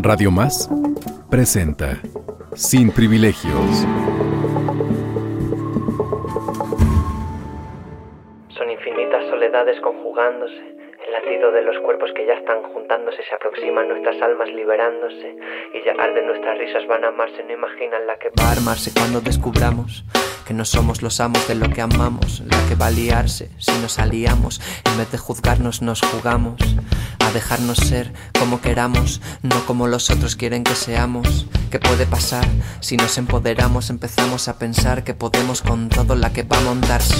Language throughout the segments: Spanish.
Radio Más presenta Sin Privilegios. Son infinitas soledades conjugándose los cuerpos que ya están juntándose se aproximan nuestras almas liberándose y ya arden nuestras risas van a amarse, no imaginan la que va a armarse cuando descubramos que no somos los amos de lo que amamos, la que va a liarse si nos aliamos, en vez de juzgarnos nos jugamos a dejarnos ser como queramos, no como los otros quieren que seamos. ¿Qué puede pasar si nos empoderamos? Empezamos a pensar que podemos con todo la que va a montarse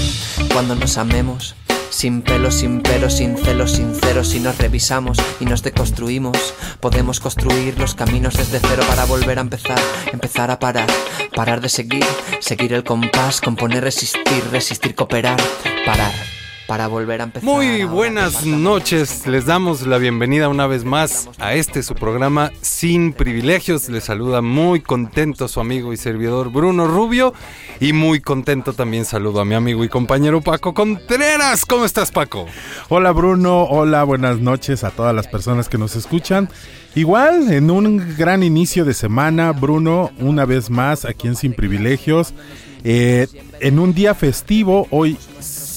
cuando nos amemos. Sin pelo, sin pero, sin celos sinceros, si nos revisamos y nos deconstruimos, podemos construir los caminos desde cero para volver a empezar, empezar a parar, parar de seguir, seguir el compás, componer, resistir, resistir, cooperar, parar para volver a empezar. Muy buenas noches, les damos la bienvenida una vez más a este su programa Sin Privilegios. Les saluda muy contento su amigo y servidor Bruno Rubio y muy contento también saludo a mi amigo y compañero Paco Contreras. ¿Cómo estás Paco? Hola Bruno, hola, buenas noches a todas las personas que nos escuchan. Igual, en un gran inicio de semana, Bruno, una vez más aquí en Sin Privilegios. Eh, en un día festivo, hoy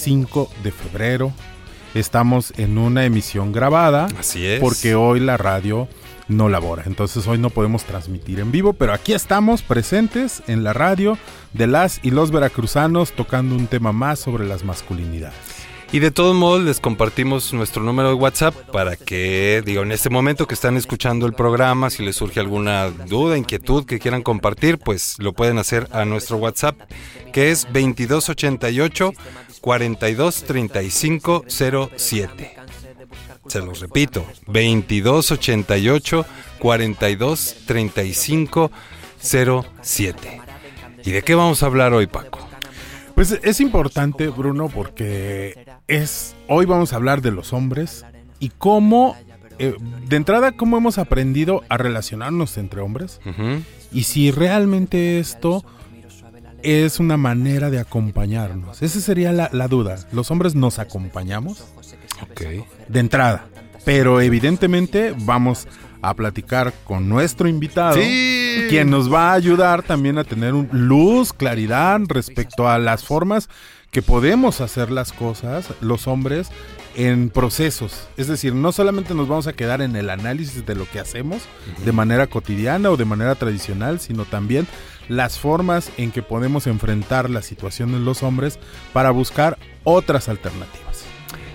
5 de febrero. Estamos en una emisión grabada. Así es. Porque hoy la radio no labora. Entonces hoy no podemos transmitir en vivo, pero aquí estamos presentes en la radio de las y los veracruzanos tocando un tema más sobre las masculinidades. Y de todos modos les compartimos nuestro número de WhatsApp para que, digo, en este momento que están escuchando el programa, si les surge alguna duda, inquietud que quieran compartir, pues lo pueden hacer a nuestro WhatsApp, que es 2288 423507. Se los repito, 2288 423507. ¿Y de qué vamos a hablar hoy, Paco? Pues es importante, Bruno, porque es hoy vamos a hablar de los hombres y cómo eh, de entrada cómo hemos aprendido a relacionarnos entre hombres y si realmente esto es una manera de acompañarnos. Esa sería la, la duda. ¿Los hombres nos acompañamos? Ok. De entrada. Pero evidentemente vamos a platicar con nuestro invitado, Sí. quien nos va a ayudar también a tener un luz, claridad respecto a las formas que podemos hacer las cosas, los hombres, en procesos. Es decir, no solamente nos vamos a quedar en el análisis de lo que hacemos de manera cotidiana o de manera tradicional, sino también las formas en que podemos enfrentar la situación de los hombres para buscar otras alternativas.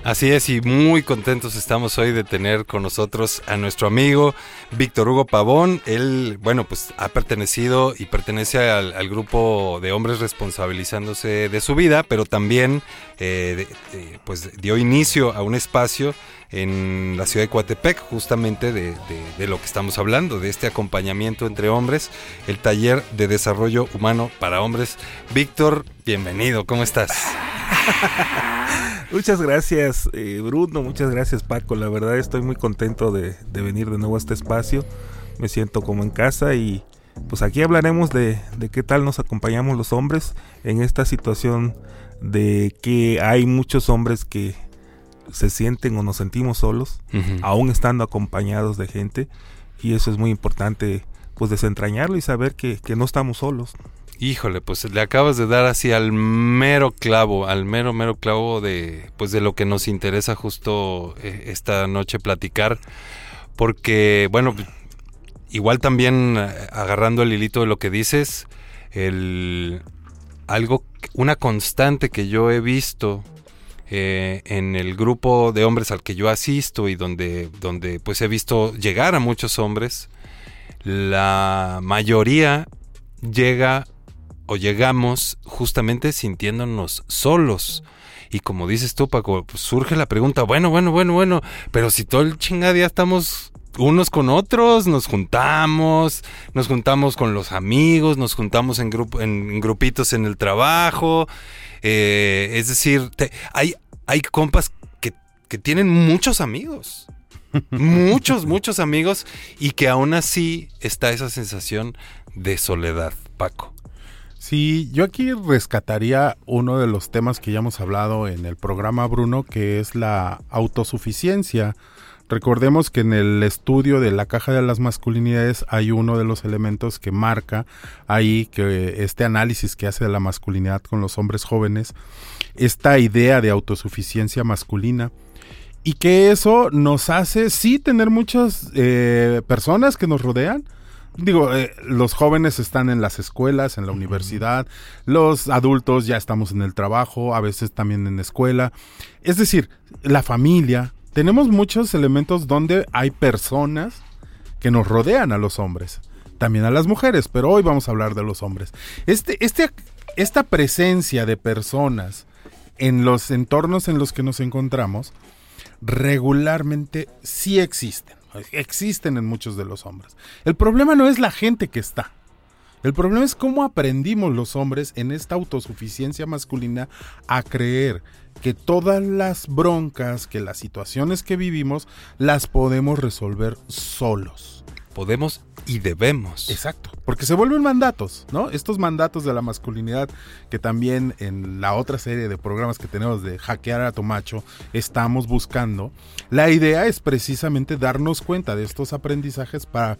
Así es, y muy contentos estamos hoy de tener con nosotros a nuestro amigo Víctor Hugo Pavón. Él, bueno, pues ha pertenecido y pertenece al, grupo de hombres responsabilizándose de su vida, pero también eh, pues dio inicio a un espacio en la ciudad de Coatepec, justamente de, de- de lo que estamos hablando, de este acompañamiento entre hombres, el taller de desarrollo humano para hombres. Víctor, bienvenido, ¿cómo estás? Muchas gracias, eh, Bruno. Muchas gracias, Paco. La verdad estoy muy contento de, de venir de nuevo a este espacio. Me siento como en casa y pues aquí hablaremos de, de qué tal nos acompañamos los hombres en esta situación de que hay muchos hombres que se sienten o nos sentimos solos, Ujú. aún estando acompañados de gente. Y eso es muy importante, pues desentrañarlo y saber que, que no estamos solos. Híjole, pues le acabas de dar así al mero clavo, al mero mero clavo de pues de lo que nos interesa justo eh, esta noche platicar, porque bueno, igual también eh, agarrando el hilito de lo que dices, el algo una constante que yo he visto eh, en el grupo de hombres al que yo asisto y donde donde pues he visto llegar a muchos hombres, la mayoría llega o llegamos justamente sintiéndonos solos. Y como dices tú, Paco, pues surge la pregunta, bueno, bueno, bueno, bueno, pero si todo el chingada día estamos unos con otros, nos juntamos, nos juntamos con los amigos, nos juntamos en, grupo, en, grupitos en el trabajo. Eh, es decir, hay, hay compas que, que tienen muchos amigos. muchos, muchos amigos y que aún así está esa sensación de soledad, Paco. Sí, yo aquí rescataría uno de los temas que ya hemos hablado en el programa, Bruno, que es la autosuficiencia. Recordemos que en el estudio de la caja de las masculinidades hay uno de los elementos que marca ahí que este análisis que hace de la masculinidad con los hombres jóvenes, esta idea de autosuficiencia masculina y que eso nos hace sí tener muchas eh, personas que nos rodean, digo, eh, los jóvenes están en las escuelas, en la universidad, los adultos ya estamos en el trabajo, a veces también en la escuela. Es decir, la familia, tenemos muchos elementos donde hay personas que nos rodean a los hombres, también a las mujeres, pero hoy vamos a hablar de los hombres. Este, este, esta presencia de personas en los entornos en los que nos encontramos regularmente sí existen, existen en muchos de los hombres. El problema no es la gente que está. El problema es cómo aprendimos los hombres en esta autosuficiencia masculina a creer que todas las broncas, que las situaciones que vivimos, las podemos resolver solos. Podemos y debemos. Exacto, porque se vuelven mandatos, ¿no? Estos mandatos de la masculinidad que también en la otra serie de programas que tenemos de hackear a tu macho estamos buscando. La idea es precisamente darnos cuenta de estos aprendizajes para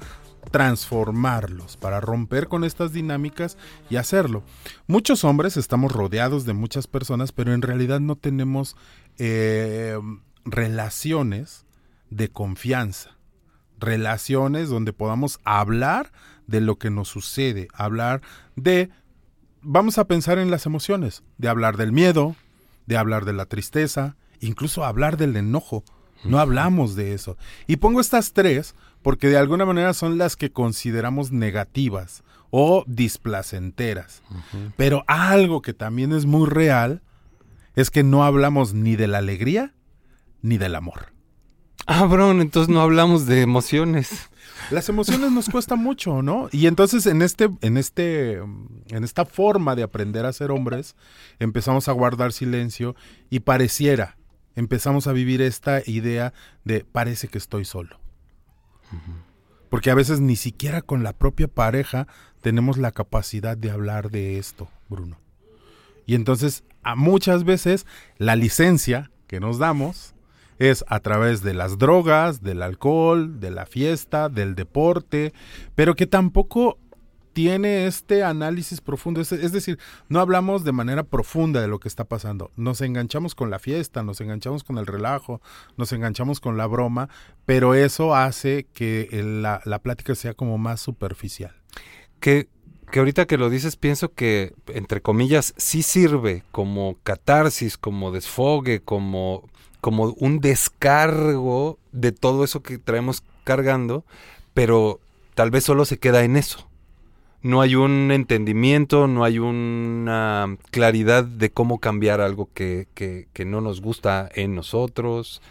transformarlos, para romper con estas dinámicas y hacerlo. Muchos hombres estamos rodeados de muchas personas, pero en realidad no tenemos eh, relaciones de confianza, relaciones donde podamos hablar de lo que nos sucede, hablar de, vamos a pensar en las emociones, de hablar del miedo, de hablar de la tristeza, incluso hablar del enojo. No hablamos de eso. Y pongo estas tres porque de alguna manera son las que consideramos negativas o displacenteras. Pero algo que también es muy real es que no hablamos ni de la alegría ni del amor. Ah, bro, entonces no hablamos de emociones. Las emociones nos cuesta mucho, ¿no? Y entonces en este, en este, en esta forma de aprender a ser hombres, empezamos a guardar silencio y pareciera, empezamos a vivir esta idea de parece que estoy solo. Porque a veces ni siquiera con la propia pareja tenemos la capacidad de hablar de esto, Bruno. Y entonces, a muchas veces, la licencia que nos damos es a través de las drogas, del alcohol, de la fiesta, del deporte, pero que tampoco tiene este análisis profundo. Es, decir, no hablamos de manera profunda de lo que está pasando. Nos enganchamos con la fiesta, nos enganchamos con el relajo, nos enganchamos con la broma, pero eso hace que la, plática sea como más superficial. Que, que ahorita que lo dices, pienso que, entre comillas, sí sirve como catarsis, como desfogue, como, como un descargo de todo eso que traemos cargando, pero tal vez solo se queda en eso no hay un entendimiento, no hay una claridad de cómo cambiar algo que, que, no nos gusta en nosotros.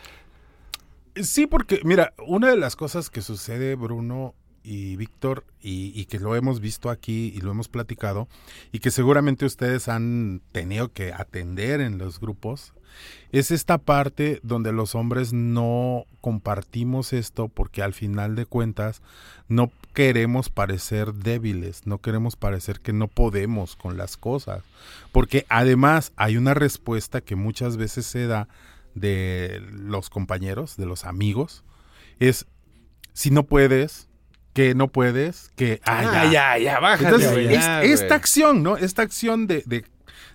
Sí, porque mira, una de las cosas que sucede, Bruno y Víctor, y, y, que lo hemos visto aquí y lo hemos platicado, y que seguramente ustedes han tenido que atender en los grupos, es esta parte donde los hombres no compartimos esto porque al final de cuentas no queremos parecer débiles, no queremos parecer que no podemos con las cosas, porque además hay una respuesta que muchas veces se da de los compañeros, de los amigos, es si no puedes, que no puedes, que ah, ya, ya, ya, Entonces, esta acción, ¿no? Esta acción de, de,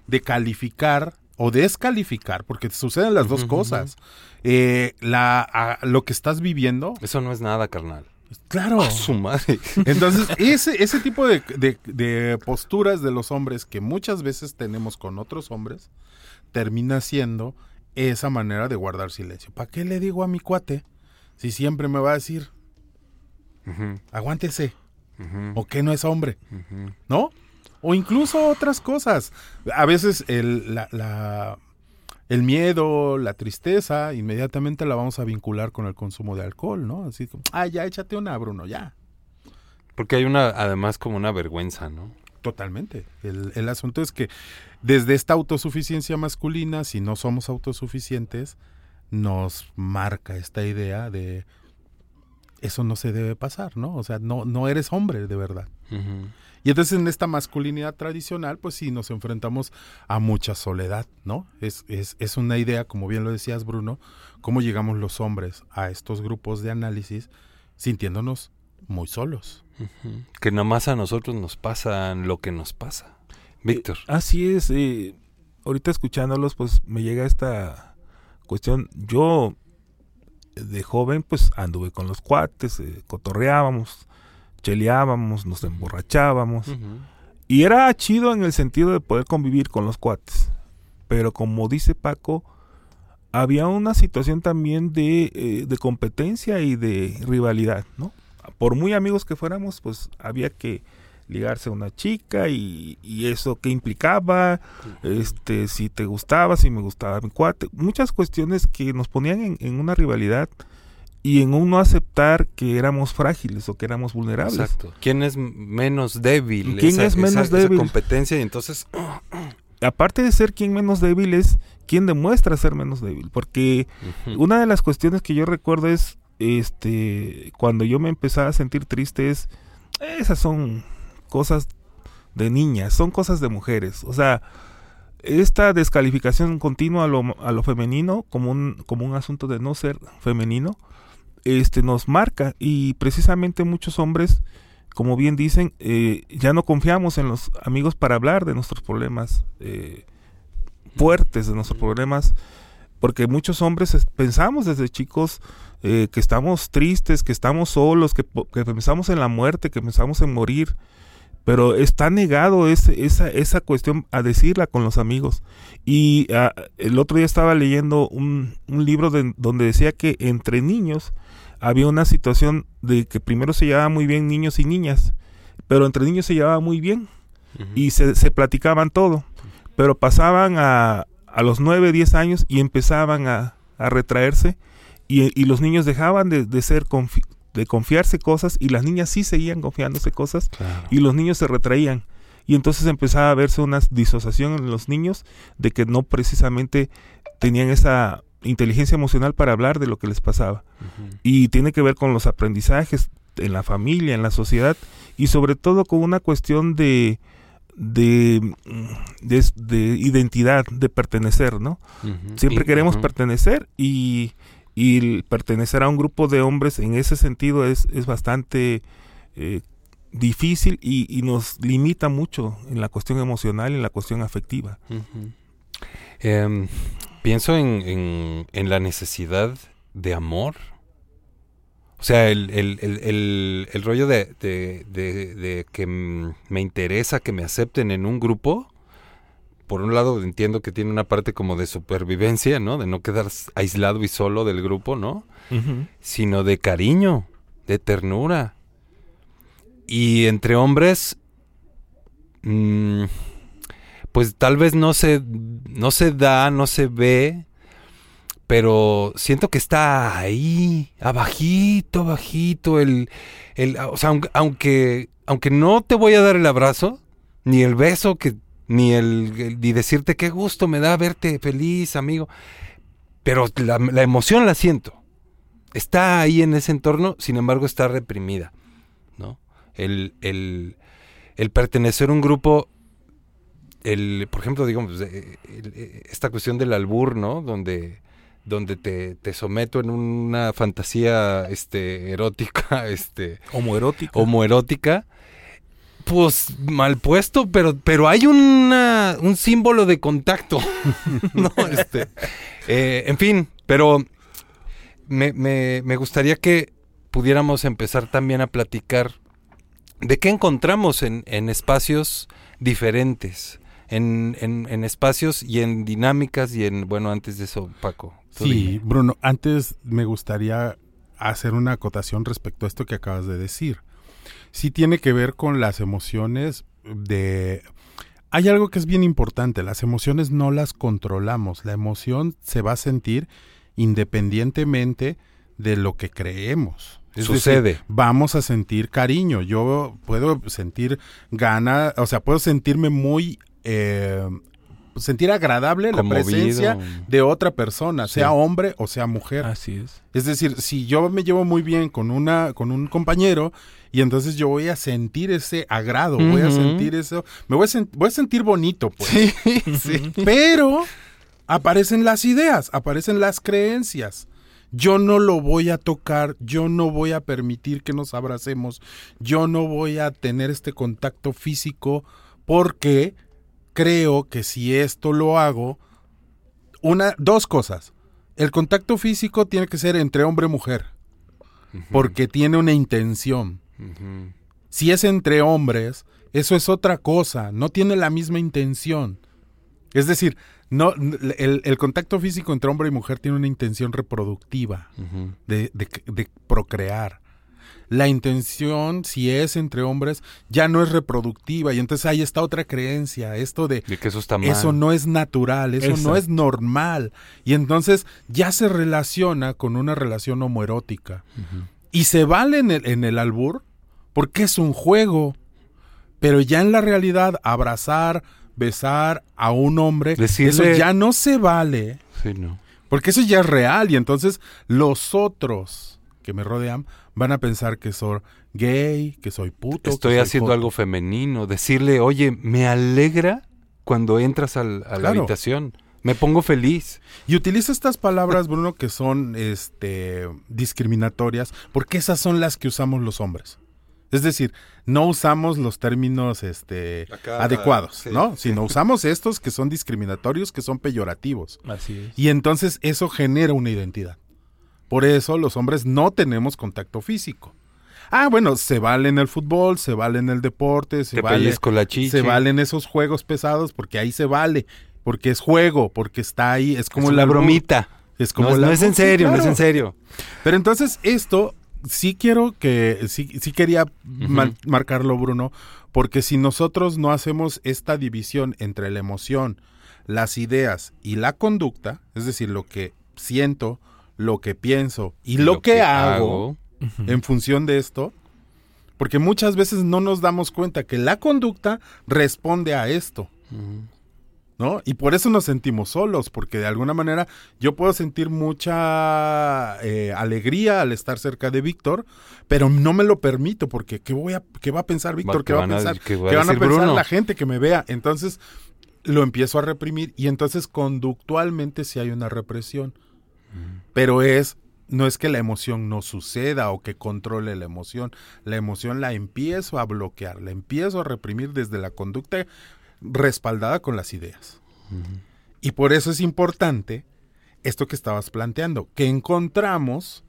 de calificar o descalificar, porque suceden las dos cosas. Eh, la, lo que estás viviendo. Eso no es nada, carnal. Claro. su madre. Entonces, ese, ese tipo de, de, posturas de los hombres que muchas veces tenemos con otros hombres, termina siendo esa manera de guardar silencio. ¿Para qué le digo a mi cuate si siempre me va a decir, aguántese, o que no es hombre? ¿No? O incluso otras cosas. A veces el, la, el miedo, la tristeza, inmediatamente la vamos a vincular con el consumo de alcohol, ¿no? Así como, ah, ya échate una, Bruno, ya. Porque hay una, además, como una vergüenza, ¿no? Totalmente. El, el asunto es que desde esta autosuficiencia masculina, si no somos autosuficientes, nos marca esta idea de eso no se debe pasar, ¿no? O sea, no, no eres hombre de verdad. Y entonces en esta masculinidad tradicional, pues sí, nos enfrentamos a mucha soledad, ¿no? Es, es, es una idea, como bien lo decías, Bruno, cómo llegamos los hombres a estos grupos de análisis sintiéndonos muy solos. Que nomás a nosotros nos pasa lo que nos pasa. Víctor. Eh, así es. Eh, ahorita escuchándolos, pues me llega esta cuestión. Yo de joven, pues anduve con los cuates, eh, cotorreábamos, cheleábamos, nos emborrachábamos. Y era chido en el sentido de poder convivir con los cuates. Pero como dice Paco, había una situación también de, eh, de competencia y de rivalidad, ¿no? Por muy amigos que fuéramos, pues había que ligarse a una chica y, eso que implicaba, este, si te gustaba, si me gustaba mi cuate, muchas cuestiones que nos ponían en, una rivalidad y en un no aceptar que éramos frágiles o que éramos vulnerables. Exacto. ¿Quién es menos débil? ¿Quién es menos débil? competencia y entonces... Aparte de ser quien menos débil es quien demuestra ser menos débil, porque una de las cuestiones que yo recuerdo es, este, cuando yo me empezaba a sentir triste es, esas son cosas de niñas, son cosas de mujeres. O sea, esta descalificación continua a lo, a lo femenino como un, como un asunto de no ser femenino, este, nos marca. Y precisamente muchos hombres, como bien dicen, eh, ya no confiamos en los amigos para hablar de nuestros problemas eh, fuertes, de nuestros problemas, porque muchos hombres pensamos desde chicos eh, que estamos tristes, que estamos solos, que, que pensamos en la muerte, que pensamos en morir, pero está negado ese, esa, esa cuestión a decirla con los amigos. Y ah, el otro día estaba leyendo un, un libro de, donde decía que entre niños había una situación de que primero se llevaba muy bien niños y niñas, pero entre niños se llevaba muy bien y se, se, platicaban todo, pero pasaban a, a los 9, 10 años y empezaban a, a retraerse y, y, los niños dejaban de, de ser de confiarse cosas y las niñas sí seguían confiándose cosas y los niños se retraían. Y entonces empezaba a verse una disociación en los niños de que no precisamente tenían esa inteligencia emocional para hablar de lo que les pasaba. Y tiene que ver con los aprendizajes en la familia, en la sociedad y sobre todo con una cuestión de, de, de, identidad, de pertenecer, ¿no? Siempre queremos pertenecer y y pertenecer a un grupo de hombres en ese sentido es, es bastante eh, difícil y, nos limita mucho en la cuestión emocional y en la cuestión afectiva. Em, pienso en, en, la necesidad de amor. O sea, el, el, el, el rollo de, de, que me interesa que me acepten en un grupo por un lado entiendo que tiene una parte como de supervivencia, ¿no? De no quedar aislado y solo del grupo, ¿no? Sino de cariño, de ternura. Y entre hombres, mm, pues tal vez no se, no se da, no se ve, pero siento que está ahí, abajito, abajito, el, el, o sea, aunque, aunque no te voy a dar el abrazo, ni el beso que ni el, ni decirte qué gusto me da verte feliz, amigo. Pero la, emoción la siento. Está ahí en ese entorno, sin embargo está reprimida. ¿no? El, el, el pertenecer a un grupo, el, por ejemplo, digamos, esta cuestión del albur, ¿no? Donde, donde te, te, someto en una fantasía este, erótica, este, homoerótica. homoerótica pues mal puesto, pero, pero hay una, un símbolo de contacto. no, este, eh, en fin, pero me, me, me, gustaría que pudiéramos empezar también a platicar de qué encontramos en, en espacios diferentes, en, en, en, espacios y en dinámicas y en, bueno, antes de eso, Paco. Sí, Bruno, antes me gustaría hacer una acotación respecto a esto que acabas de decir sí tiene que ver con las emociones de Hay algo que es bien importante, las emociones no las controlamos, la emoción se va a sentir independientemente de lo que creemos. Es Sucede. decir, vamos a sentir cariño, yo puedo sentir gana, o sea, puedo sentirme muy... eh, sentir agradable la presencia de otra persona, Sí. sea hombre o sea mujer. Así es. Es decir, si yo me llevo muy bien con una con un compañero y entonces yo voy a sentir ese agrado, voy a sentir eso, me voy a, sen- voy a sentir bonito, pues. Pero aparecen las ideas, aparecen las creencias. Yo no lo voy a tocar, yo no voy a permitir que nos abracemos, yo no voy a tener este contacto físico porque creo que si esto lo hago, una, dos cosas. El contacto físico tiene que ser entre hombre y mujer, porque tiene una intención. Si es entre hombres, eso es otra cosa, no tiene la misma intención. Es decir, no, el, el contacto físico entre hombre y mujer tiene una intención reproductiva, de, de- de procrear. La intención, si es entre hombres, ya no es reproductiva. Y entonces ahí está otra creencia, esto de De que eso está mal. eso no es natural, eso no es normal. Y entonces ya se relaciona con una relación homoerótica. Y se vale en el, en el albur porque es un juego. Pero ya en la realidad, abrazar, besar a un hombre, Decirle- eso ya no se vale. Sí, no. Porque eso ya es real. Y entonces los otros que me rodean van a pensar que soy gay, que soy puto. que Estoy soy haciendo joto. algo femenino. Decirle, oye, me alegra cuando entras al- a la habitación. Me pongo feliz. Y utiliza estas palabras, Bruno, que son este, discriminatorias, porque esas son las que usamos los hombres. Es decir, no usamos los términos este, Acá, adecuados, sí, ¿no? Sino usamos estos que son discriminatorios, que son peyorativos. Así es. Y entonces eso genera una identidad. Por eso los hombres no tenemos contacto físico. Ah, bueno, se vale en el fútbol, se vale en el deporte, se Te vale, la se valen esos juegos pesados porque ahí se vale, porque es juego, porque está ahí, es como es albur. bromita. Es como no, no es en serio, no es en serio. Pero entonces esto sí quiero que, sí, sí quería ma- marcarlo, Bruno, porque si nosotros no hacemos esta división entre la emoción, las ideas y la conducta, es decir, lo que siento, lo que pienso y lo, que, hago, en función de esto, porque muchas veces no nos damos cuenta que la conducta responde a esto. ¿no? Y por eso nos sentimos solos, porque de alguna manera yo puedo sentir mucha eh, alegría al estar cerca de Víctor, pero no me lo permito, porque ¿qué, voy a, qué va a pensar Víctor? que ¿Qué va a van a- pensar? que va a ¿Qué van a pensar Bruno? la gente que me vea? Entonces lo empiezo a reprimir y entonces conductualmente sí hay una represión, pero es... No es que la emoción no suceda o que controle la emoción. La emoción la empiezo a bloquear, la empiezo a reprimir desde la conducta respaldada con las ideas. Y por eso es importante esto que estabas planteando, que encontramos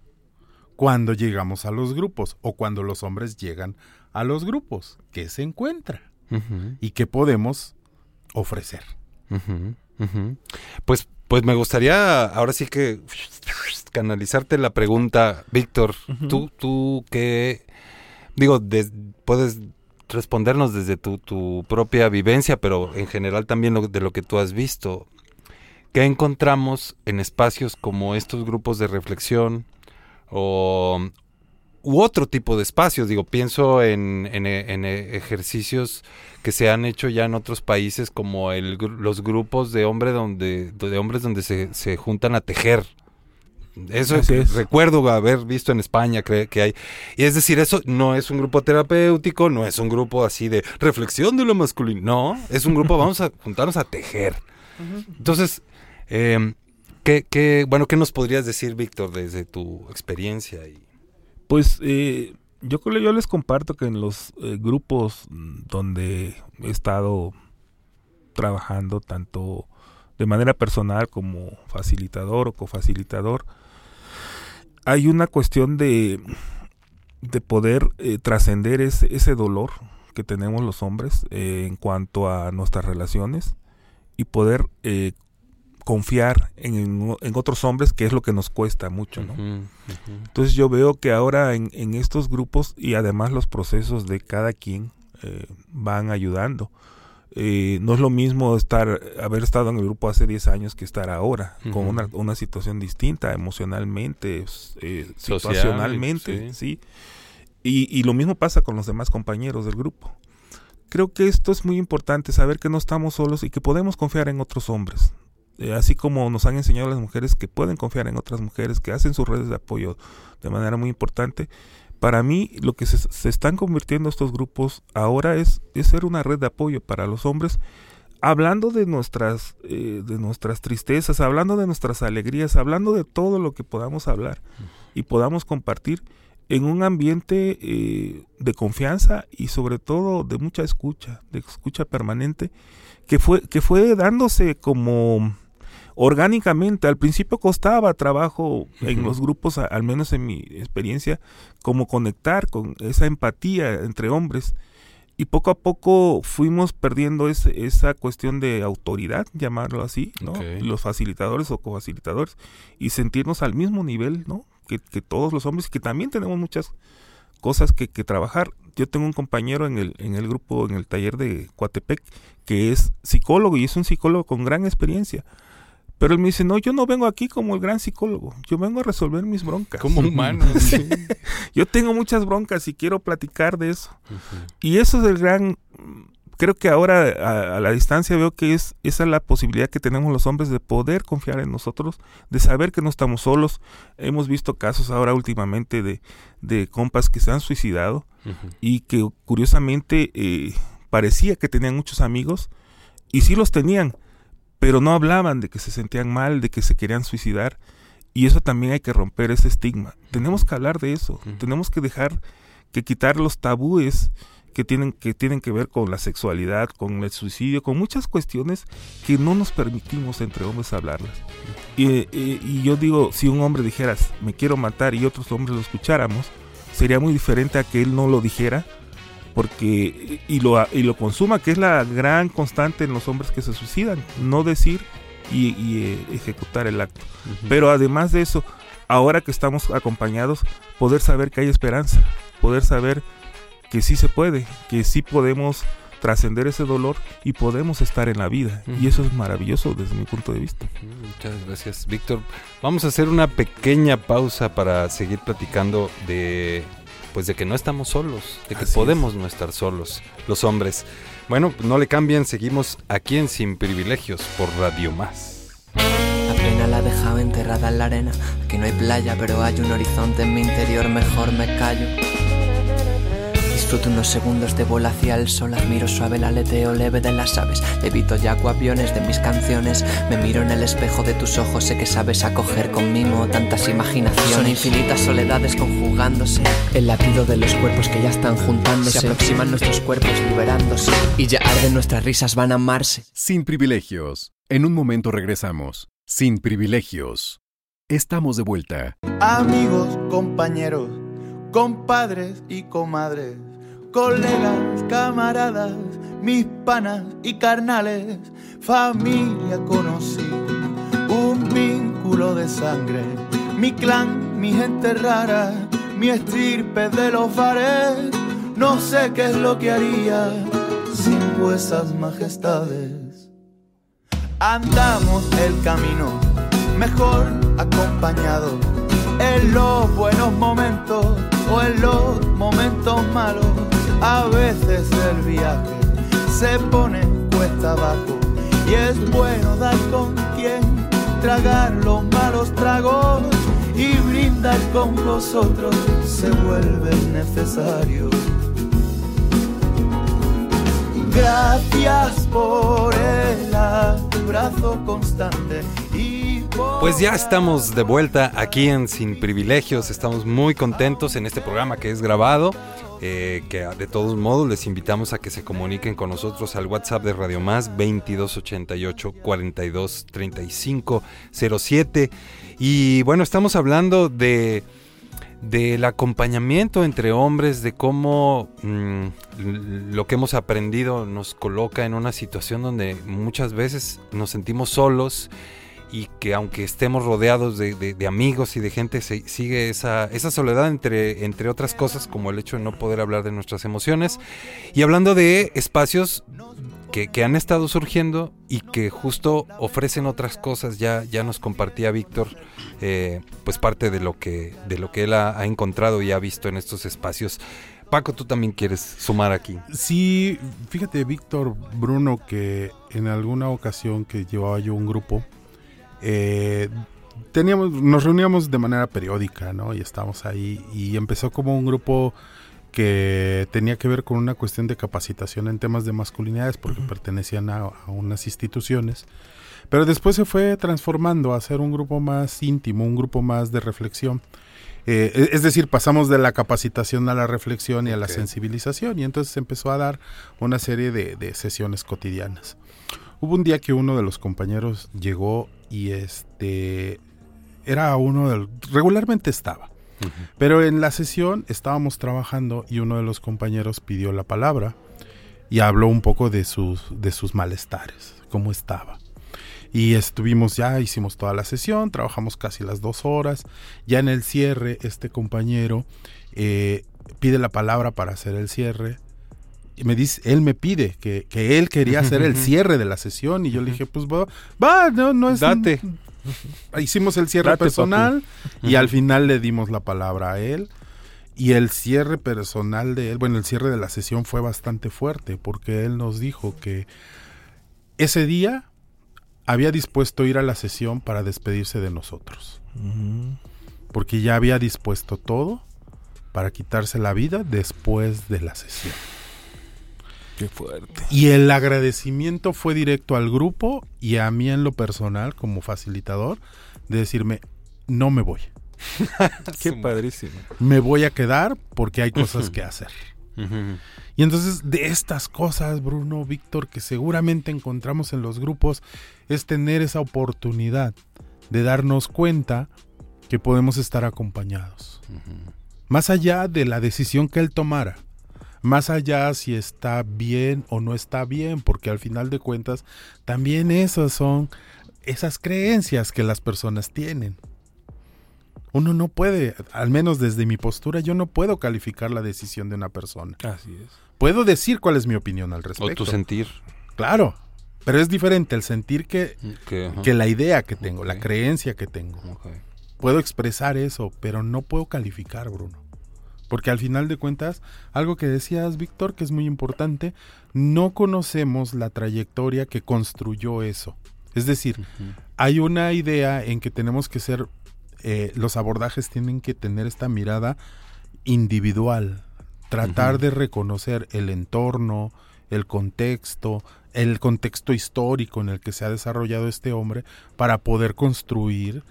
cuando llegamos a los grupos o cuando los hombres llegan a los grupos, qué se encuentra y qué podemos ofrecer. Pues, pues me gustaría ahora sí que canalizarte la pregunta, Víctor. Tú, tú qué digo, des- puedes respondernos desde tu, tu propia vivencia, pero en general también lo- de lo que tú has visto. ¿Qué encontramos en espacios como estos grupos de reflexión o u otro tipo de espacios? Digo, pienso en, en, en ejercicios que se han hecho ya en otros países como el, gru- los grupos de, hombre donde, de hombres donde se, se juntan a tejer. Eso es. recuerdo haber visto en España cre- que hay. Y es decir, eso no es un grupo terapéutico, no es un grupo así de reflexión de lo masculino. No, es un grupo, vamos a juntarnos a tejer. Entonces, eh, ¿qué, qué, bueno, ¿qué nos podrías decir, Víctor, desde tu experiencia? Y... Pues eh, yo, yo les comparto que en los eh, grupos mm, donde he estado trabajando, tanto de manera personal como facilitador o cofacilitador, hay una cuestión de, de poder eh, trascender ese, ese dolor que tenemos los hombres eh, en cuanto a nuestras relaciones y poder eh, confiar en, en otros hombres, que es lo que nos cuesta mucho, ¿no? Entonces yo veo que ahora en, en estos grupos y además los procesos de cada quien eh, van ayudando. Eh, no es lo mismo estar, haber estado en el grupo hace 10 años que estar ahora, con una, una, situación distinta emocionalmente, eh, situacionalmente, sí. Y, y, lo mismo pasa con los demás compañeros del grupo. Creo que esto es muy importante, saber que no estamos solos y que podemos confiar en otros hombres. Eh, así como nos han enseñado las mujeres que pueden confiar en otras mujeres, que hacen sus redes de apoyo de manera muy importante, para mí lo que se, están convirtiendo estos grupos ahora es, es, ser una red de apoyo para los hombres, hablando de nuestras, eh, de nuestras tristezas, hablando de nuestras alegrías, hablando de todo lo que podamos hablar y podamos compartir en un ambiente eh, de confianza y sobre todo de mucha escucha, de escucha permanente, que fue, que fue dándose como orgánicamente. Al principio costaba trabajo en los grupos, al menos en mi experiencia, como conectar con esa empatía entre hombres. Y poco a poco fuimos perdiendo esa cuestión de autoridad, llamarlo así, ¿no? Los facilitadores o cofacilitadores, y sentirnos al mismo nivel, ¿no? Que, todos los hombres, que también tenemos muchas cosas que, que, trabajar. Yo tengo un compañero en el, en el grupo, en el taller de Coatepec, que es psicólogo y es un psicólogo con gran experiencia. Pero él me dice, no, yo no vengo aquí como el gran psicólogo, yo vengo a resolver mis broncas. Como humano. Yo tengo muchas broncas y quiero platicar de eso. Y eso es el gran, creo que ahora a, la distancia veo que es esa es la posibilidad que tenemos los hombres de poder confiar en nosotros, de saber que no estamos solos. Hemos visto casos ahora últimamente de, de compas que se han suicidado y que curiosamente eh, parecía que tenían muchos amigos y sí los tenían pero no hablaban de que se sentían mal, de que se querían suicidar. Y eso también hay que romper ese estigma. Tenemos que hablar de eso. Tenemos que dejar que quitar los tabúes que tienen que tienen que ver con la sexualidad, con el suicidio, con muchas cuestiones que no nos permitimos entre hombres hablarlas. Y, y, y yo digo, si un hombre dijera, me quiero matar y otros hombres lo escucháramos, sería muy diferente a que él no lo dijera porque y lo, y lo consuma, que es la gran constante en los hombres que se suicidan, no decir y, eh, ejecutar el acto. Pero además de eso, ahora que estamos acompañados, poder saber que hay esperanza, poder saber que sí se puede, que sí podemos trascender ese dolor y podemos estar en la vida. Y eso es maravilloso desde mi punto de vista. Muchas gracias, Víctor. Vamos a hacer una pequeña pausa para seguir platicando de pues de que no estamos solos, de que podemos no estar solos, los hombres. Bueno, no le cambien, seguimos aquí en Sin Privilegios por Radio Más. La pena la dejado enterrada en la arena, aquí no hay playa, pero hay un horizonte en mi interior, mejor me callo. Disfruto unos segundos de vuelo hacia el sol, admiro suave el aleteo leve de las aves, evito ya aviones de mis canciones, me miro en el espejo de tus ojos, sé que sabes acoger con mimo tantas imaginaciones. Son infinitas soledades conjugándose, el latido de los cuerpos que ya están juntándose, se aproximan nuestros cuerpos liberándose, y ya arden nuestras risas van a amarse. Sin privilegios, en un momento regresamos. Sin privilegios. Estamos de vuelta. Amigos, compañeros, compadres y comadres colegas, camaradas, mis panas y carnales, familia conocí, un vínculo de sangre, mi clan, mi gente rara, mi estirpe de los bares, no sé qué es lo que haría sin vuesas majestades. Andamos el camino, mejor acompañado, en los buenos momentos o en los momentos malos a veces el viaje se pone cuesta abajo y es bueno dar con quien tragar los malos tragos y brindar con los otros se vuelve necesario. Gracias por el abrazo constante y pues ya estamos de vuelta aquí en Sin Privilegios, estamos muy contentos en este programa que es grabado eh, que de todos modos les invitamos a que se comuniquen con nosotros al WhatsApp de Radio Más 2288 42 35 07. Y bueno, estamos hablando de del acompañamiento entre hombres, de cómo mm, lo que hemos aprendido nos coloca en una situación donde muchas veces nos sentimos solos y que aunque estemos rodeados de, amigos y de gente, se, sigue esa, esa soledad entre, entre otras cosas, como el hecho de no poder hablar de nuestras emociones. Y hablando de espacios que, que han estado surgiendo y que justo ofrecen otras cosas. Ya, ya nos compartía Víctor, eh, pues parte de lo que, de lo que él ha, ha encontrado y ha visto en estos espacios. Paco, tú también quieres sumar aquí. Sí, fíjate, Víctor Bruno, que en alguna ocasión que llevaba yo un grupo, eh, teníamos, nos reuníamos de manera periódica, ¿no? Y estábamos ahí y empezó como un grupo que tenía que ver con una cuestión de capacitación en temas de masculinidades porque pertenecían a, a, unas instituciones. Pero después se fue transformando a ser un grupo más íntimo, un grupo más de reflexión. Eh, es decir, pasamos de la capacitación a la reflexión y a la sensibilización y entonces empezó a dar una serie de, de, sesiones cotidianas. Hubo un día que uno de los compañeros llegó y este era uno del regularmente estaba, pero en la sesión estábamos trabajando y uno de los compañeros pidió la palabra y habló un poco de sus de sus malestares, cómo estaba. Y estuvimos ya, hicimos toda la sesión, trabajamos casi las dos horas. Ya en el cierre, este compañero eh, pide la palabra para hacer el cierre. Me dice, él me pide que, que él quería hacer el cierre de la sesión. Y yo le dije, pues va, va no, no es. Date. Hicimos el cierre Date, personal y al final le dimos la palabra a él. Y el cierre personal de él, bueno, el cierre de la sesión fue bastante fuerte porque él nos dijo que ese día había dispuesto ir a la sesión para despedirse de nosotros. Uh -huh. Porque ya había dispuesto todo para quitarse la vida después de la sesión. Qué fuerte. Y el agradecimiento fue directo al grupo y a mí en lo personal como facilitador de decirme, no me voy. Qué padrísimo. Me voy a quedar porque hay cosas que hacer. Uh -huh. Y entonces de estas cosas, Bruno, Víctor, que seguramente encontramos en los grupos, es tener esa oportunidad de darnos cuenta que podemos estar acompañados. Uh -huh. Más allá de la decisión que él tomara, más allá si está bien o no está bien, porque al final de cuentas también esas son esas creencias que las personas tienen. Uno no puede, al menos desde mi postura, yo no puedo calificar la decisión de una persona. Así es. Puedo decir cuál es mi opinión al respecto. O tu sentir. Claro, pero es diferente el sentir que, okay, uh -huh. que la idea que tengo, okay. la creencia que tengo. Okay. Puedo expresar eso, pero no puedo calificar, Bruno. Porque al final de cuentas, algo que decías, Víctor, que es muy importante, no conocemos la trayectoria que construyó eso. Es decir, uh -huh. hay una idea en que tenemos que ser eh, los abordajes tienen que tener esta mirada individual, tratar uh -huh. de reconocer el entorno, el contexto, el contexto histórico en el que se ha desarrollado este hombre para poder construir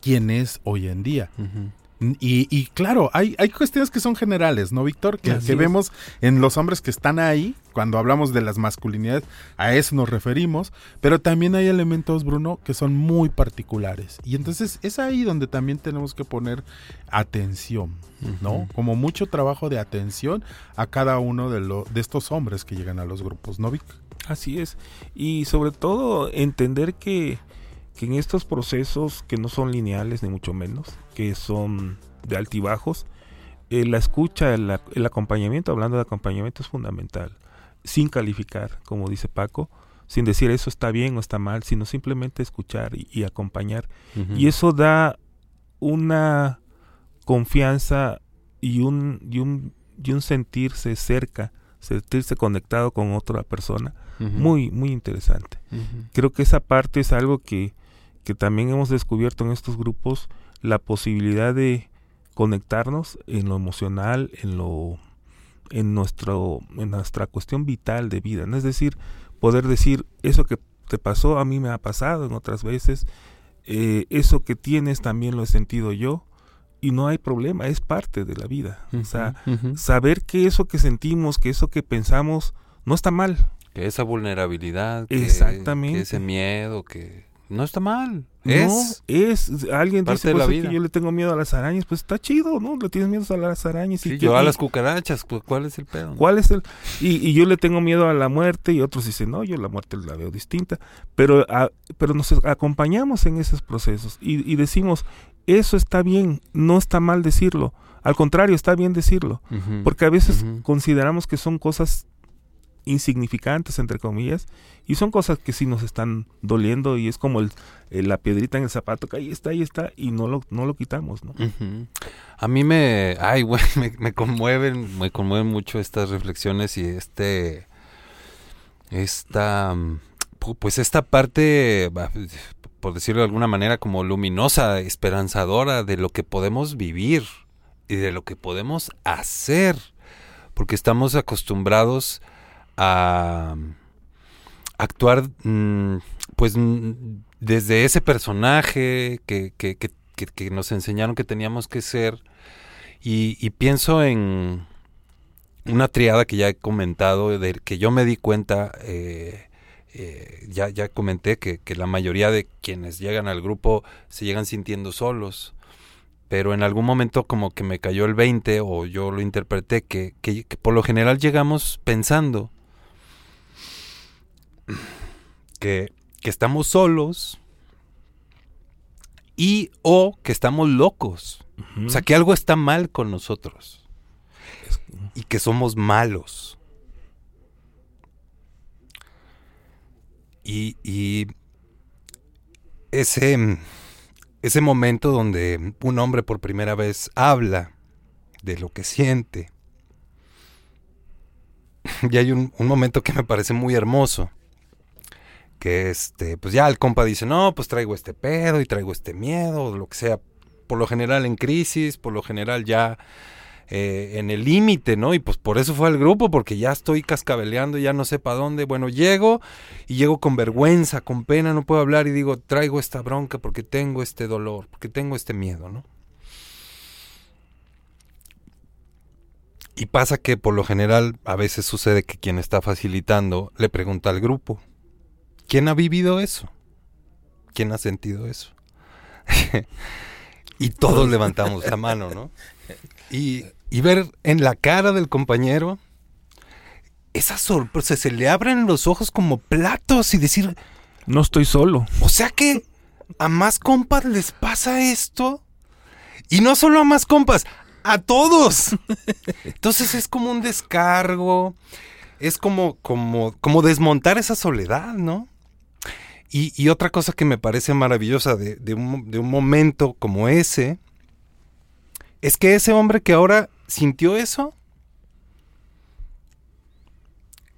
quién es hoy en día. Uh -huh. Y, y, claro, hay, hay cuestiones que son generales, ¿no, Víctor? Que, que vemos en los hombres que están ahí, cuando hablamos de las masculinidades, a eso nos referimos, pero también hay elementos, Bruno, que son muy particulares. Y entonces es ahí donde también tenemos que poner atención, ¿no? Uh -huh. Como mucho trabajo de atención a cada uno de, lo, de estos hombres que llegan a los grupos, ¿no, Vic? Así es. Y sobre todo entender que que en estos procesos que no son lineales ni mucho menos, que son de altibajos, eh, la escucha, el, el, acompañamiento, hablando de acompañamiento es fundamental, sin calificar, como dice Paco, sin decir eso está bien o está mal, sino simplemente escuchar y, y acompañar. Uh -huh. Y eso da una confianza y un, y un, y un sentirse cerca, sentirse conectado con otra persona, uh -huh. muy, muy interesante. Uh -huh. Creo que esa parte es algo que, que también hemos descubierto en estos grupos la posibilidad de conectarnos en lo emocional, en lo en nuestro en nuestra cuestión vital de vida, ¿no? es decir, poder decir eso que te pasó a mí me ha pasado en otras veces, eh, eso que tienes también lo he sentido yo y no hay problema, es parte de la vida. Uh -huh, o sea, uh -huh. saber que eso que sentimos, que eso que pensamos no está mal. Que esa vulnerabilidad, que, Exactamente. que ese miedo, que no está mal. No, es, es alguien dice pues, que yo le tengo miedo a las arañas, pues está chido, ¿no? Le tienes miedo a las arañas sí, y yo que, a las cucarachas, pues ¿cuál es el pedo? ¿Cuál es el y, y, yo le tengo miedo a la muerte y otros dicen, "No, yo la muerte la veo distinta", pero a, pero nos acompañamos en esos procesos y, y, decimos, "Eso está bien, no está mal decirlo." Al contrario, está bien decirlo, uh -huh, porque a veces uh -huh. consideramos que son cosas insignificantes, entre comillas, y son cosas que sí nos están doliendo y es como el, la piedrita en el zapato que ahí está, ahí está, y no lo, no lo quitamos, ¿no? A mí me, ay, güey, me, conmueven, me conmueven mucho estas reflexiones y este, esta, pues esta parte, por decirlo de alguna manera, como luminosa, esperanzadora de lo que podemos vivir y de lo que podemos hacer, porque estamos acostumbrados a actuar mm, pues mm, desde ese personaje que, que, que, nos enseñaron que teníamos que ser. Y, pienso en una triada que ya he comentado de que yo me di cuenta eh, eh, ya, ya comenté que, que la mayoría de quienes llegan al grupo se llegan sintiendo solos. Pero en algún momento como que me cayó el 20 o yo lo interpreté que, que, por lo general llegamos pensando que, estamos solos y o que estamos locos. O sea, que algo está mal con nosotros. Y que somos malos. Y, y ese, ese momento donde un hombre por primera vez habla de lo que siente. Y hay un, un momento que me parece muy hermoso que este, pues ya el compa dice, no, pues traigo este pedo y traigo este miedo, o lo que sea, por lo general en crisis, por lo general ya eh, en el límite, ¿no? Y pues por eso fue al grupo, porque ya estoy cascabeleando, ya no sé para dónde. Bueno, llego y llego con vergüenza, con pena, no puedo hablar y digo, traigo esta bronca porque tengo este dolor, porque tengo este miedo, ¿no? Y pasa que por lo general a veces sucede que quien está facilitando le pregunta al grupo, ¿Quién ha vivido eso? ¿Quién ha sentido eso? y todos levantamos la mano, ¿no? Y, ver en la cara del compañero esa sorpresa, se le abren los ojos como platos y decir, no estoy solo. O sea que a más compas les pasa esto. Y no solo a más compas, a todos. Entonces es como un descargo, es como, como, como desmontar esa soledad, ¿no? Y, otra cosa que me parece maravillosa de, un, de, un, momento como ese, es que ese hombre que ahora sintió eso,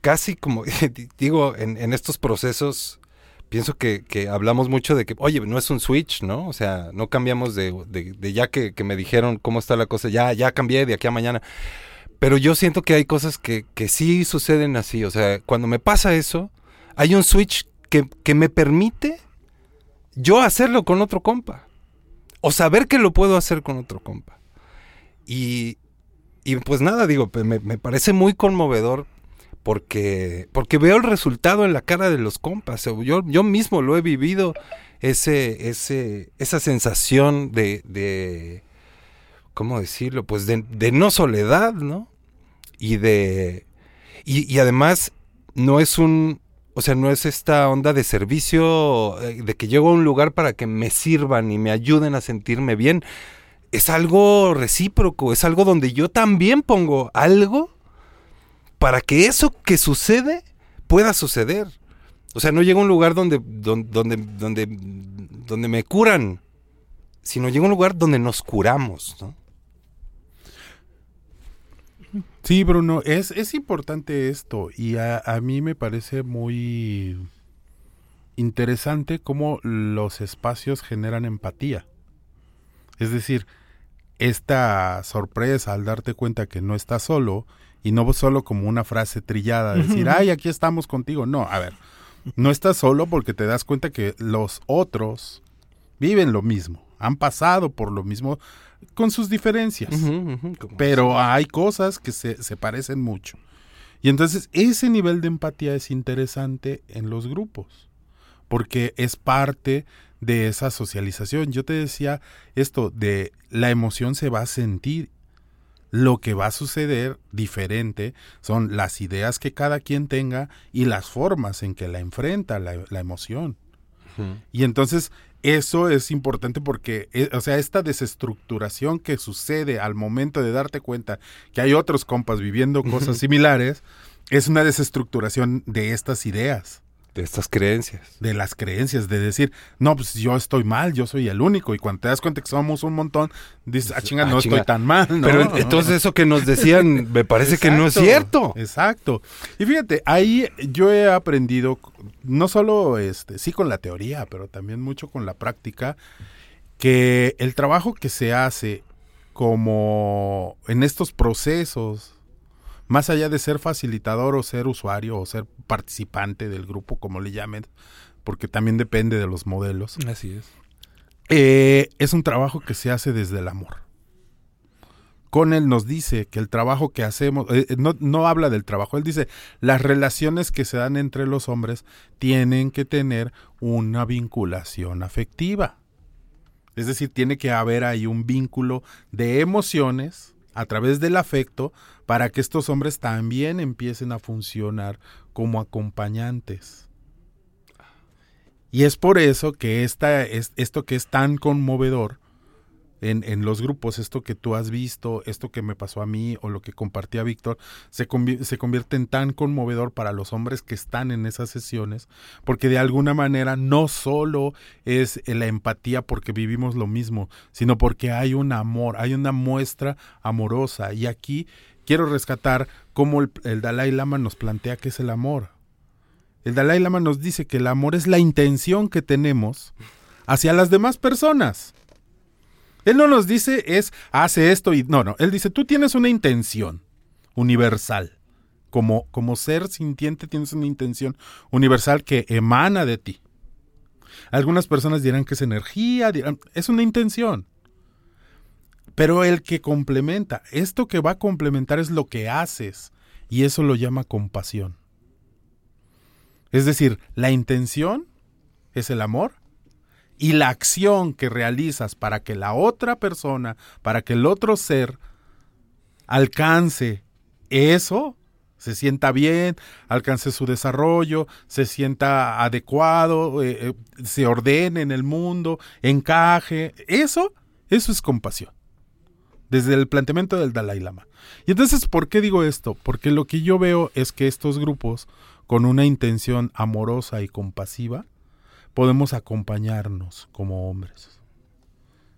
casi como, digo, en, estos procesos, pienso que, hablamos mucho de que, oye, no es un switch, ¿no? O sea, no cambiamos de, ya que, me dijeron cómo está la cosa, ya, ya cambié de aquí a mañana. Pero yo siento que hay cosas que, que sí suceden así. O sea, cuando me pasa eso, hay un switch que, me permite yo hacerlo con otro compa. O saber que lo puedo hacer con otro compa. Y, y pues nada, digo, pues me, parece muy conmovedor porque, porque veo el resultado en la cara de los compas. Yo, yo mismo lo he vivido, ese, ese, esa sensación de, de ¿cómo decirlo? Pues de, de no soledad, ¿no? Y de... Y, y además no es un, o sea, no es esta onda de servicio, eh, de que llego a un lugar para que me sirvan y me ayuden a sentirme bien. Es algo recíproco, es algo donde yo también pongo algo para que eso que sucede pueda suceder. O sea, no llego a un lugar donde, donde, donde, donde, me curan, sino llego a un lugar donde nos curamos, ¿no? Sí, Bruno, es, es importante esto y a, mí me parece muy interesante cómo los espacios generan empatía. Es decir, esta sorpresa al darte cuenta que no estás solo y no solo como una frase trillada, decir, ay, aquí estamos contigo. No, a ver, no estás solo porque te das cuenta que los otros viven lo mismo, han pasado por lo mismo con sus diferencias. pero hay cosas que se, se parecen mucho. Y entonces ese nivel de empatía es interesante en los grupos, porque es parte de esa socialización. Yo te decía esto de la emoción se va a sentir. Lo que va a suceder diferente son las ideas que cada quien tenga y las formas en que la enfrenta la, la emoción. Y entonces eso es importante porque, eh, o sea, esta desestructuración que sucede al momento de darte cuenta que hay otros compas viviendo cosas similares, es una desestructuración de estas ideas. De estas creencias. De las creencias, de decir, no, pues yo estoy mal, yo soy el único. Y cuando te das cuenta que somos un montón, dices, ah, chinga, Ah, no chinga. estoy tan mal. ¿no? Pero entonces eso que nos decían me parece que no es cierto. Exacto. Y fíjate, ahí yo he aprendido, no solo este, sí con la teoría, pero también mucho con la práctica, que el trabajo que se hace como en estos procesos, más allá de ser facilitador o ser usuario o ser participante del grupo, como le llamen, porque también depende de los modelos. Así es. Eh, es un trabajo que se hace desde el amor. Con él nos dice que el trabajo que hacemos, eh, no, no habla del trabajo, él dice, las relaciones que se dan entre los hombres tienen que tener una vinculación afectiva. Es decir, tiene que haber ahí un vínculo de emociones a través del afecto para que estos hombres también empiecen a funcionar como acompañantes. Y es por eso que esta, es, esto que es tan conmovedor en, en, los grupos, esto que tú has visto, esto que me pasó a mí o lo que compartía Víctor, se, se convierte en tan conmovedor para los hombres que están en esas sesiones, porque de alguna manera no solo es la empatía porque vivimos lo mismo, sino porque hay un amor, hay una muestra amorosa. Y aquí quiero rescatar cómo el, el Dalai Lama nos plantea que es el amor. El Dalai Lama nos dice que el amor es la intención que tenemos hacia las demás personas. Él no nos dice es hace esto y no, no, él dice tú tienes una intención universal. Como, como ser sintiente tienes una intención universal que emana de ti. Algunas personas dirán que es energía, dirán, es una intención. Pero el que complementa, esto que va a complementar es lo que haces y eso lo llama compasión. Es decir, la intención es el amor y la acción que realizas para que la otra persona, para que el otro ser alcance eso, se sienta bien, alcance su desarrollo, se sienta adecuado, eh, eh, se ordene en el mundo, encaje, eso, eso es compasión. Desde el planteamiento del Dalai Lama. Y entonces, ¿por qué digo esto? Porque lo que yo veo es que estos grupos, con una intención amorosa y compasiva, podemos acompañarnos como hombres.